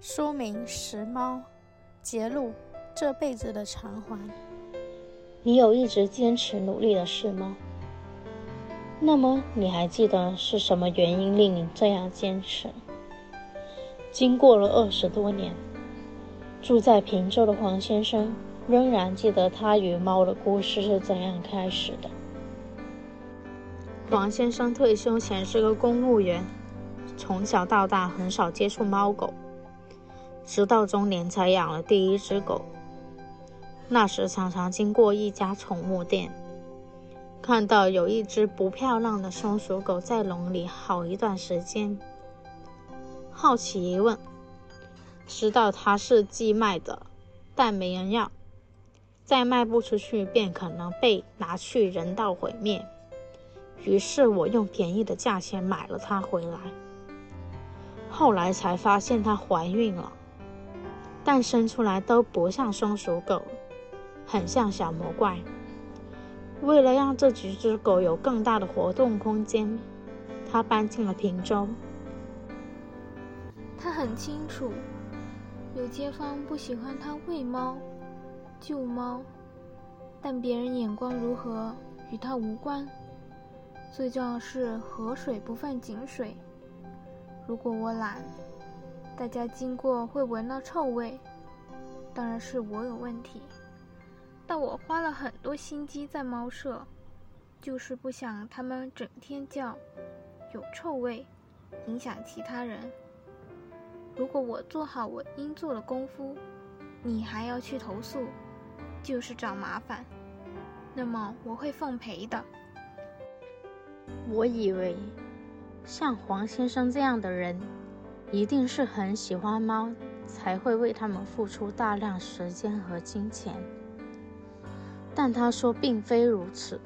书名《拾猫》，揭露这辈子的偿还。你有一直坚持努力的事吗？那么你还记得是什么原因令你这样坚持？经过了二十多年，住在平洲的黄先生仍然记得他与猫的故事是怎样开始的。黄先生退休前是个公务员，从小到大很少接触猫狗，直到中年才养了第一只狗。那时常常经过一家宠物店，看到有一只不漂亮的松鼠狗在笼里好一段时间。好奇一问，知道它是寄卖的，但没人要，再卖不出去便可能被拿去人道毁灭。于是我用便宜的价钱买了它回来。后来才发现它怀孕了，但生出来都不像松鼠狗。很像小魔怪。为了让这几只狗有更大的活动空间，他搬进了平洲。他很清楚，有街坊不喜欢他喂猫、救猫，但别人眼光如何与他无关。最重要是河水不犯井水。如果我懒，大家经过会闻到臭味，当然是我有问题。但我花了很多心机在猫舍，就是不想它们整天叫，有臭味，影响其他人。如果我做好我应做的功夫，你还要去投诉，就是找麻烦。那么我会奉陪的。我以为，像黄先生这样的人，一定是很喜欢猫，才会为他们付出大量时间和金钱。但他说并非如此。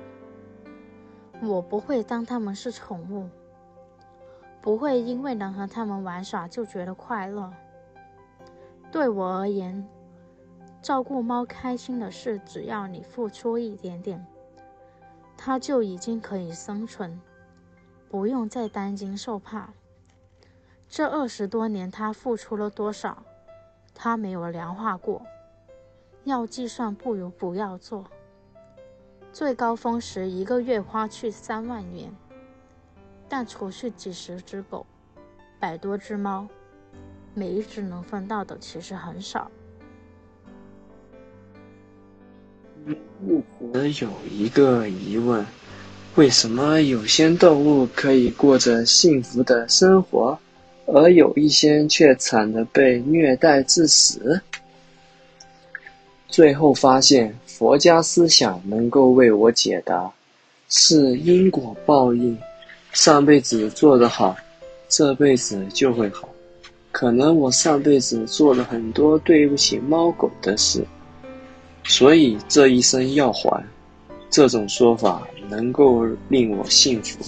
我不会当他们是宠物，不会因为能和他们玩耍就觉得快乐。对我而言，照顾猫开心的事，只要你付出一点点，它就已经可以生存，不用再担惊受怕。这二十多年，他付出了多少？他没有量化过，要计算不如不要做。最高峰时，一个月花去三万元，但除去几十只狗、百多只猫，每一只能分到的其实很少。我有一个疑问：为什么有些动物可以过着幸福的生活，而有一些却惨的被虐待致死？最后发现。佛家思想能够为我解答，是因果报应。上辈子做得好，这辈子就会好。可能我上辈子做了很多对不起猫狗的事，所以这一生要还。这种说法能够令我幸福。